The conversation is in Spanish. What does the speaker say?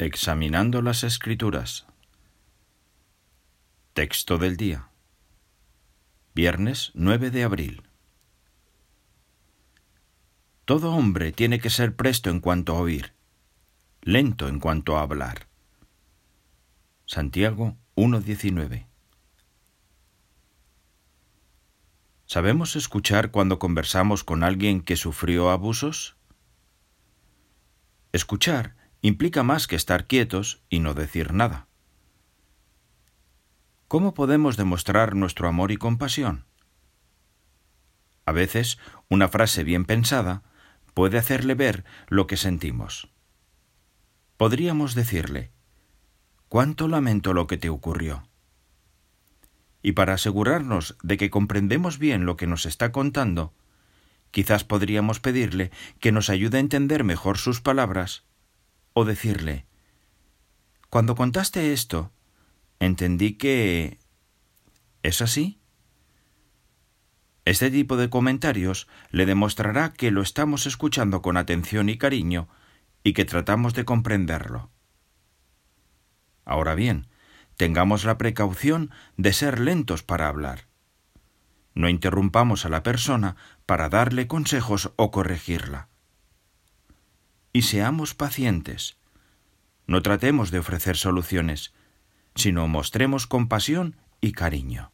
Examinando las Escrituras. Texto del día. Viernes 9 de abril. Todo hombre tiene que ser presto en cuanto a oír, lento en cuanto a hablar. Santiago 1.19. ¿Sabemos escuchar cuando conversamos con alguien que sufrió abusos? Escuchar implica más que estar quietos y no decir nada. ¿Cómo podemos demostrar nuestro amor y compasión? A veces, una frase bien pensada puede hacerle ver lo que sentimos. Podríamos decirle, ¿cuánto lamento lo que te ocurrió? Y para asegurarnos de que comprendemos bien lo que nos está contando, quizás podríamos pedirle que nos ayude a entender mejor sus palabras o decirle, cuando contaste esto, entendí que... ¿Es así? Este tipo de comentarios le demostrará que lo estamos escuchando con atención y cariño y que tratamos de comprenderlo. Ahora bien, tengamos la precaución de ser lentos para hablar. No interrumpamos a la persona para darle consejos o corregirla y seamos pacientes. No tratemos de ofrecer soluciones, sino mostremos compasión y cariño.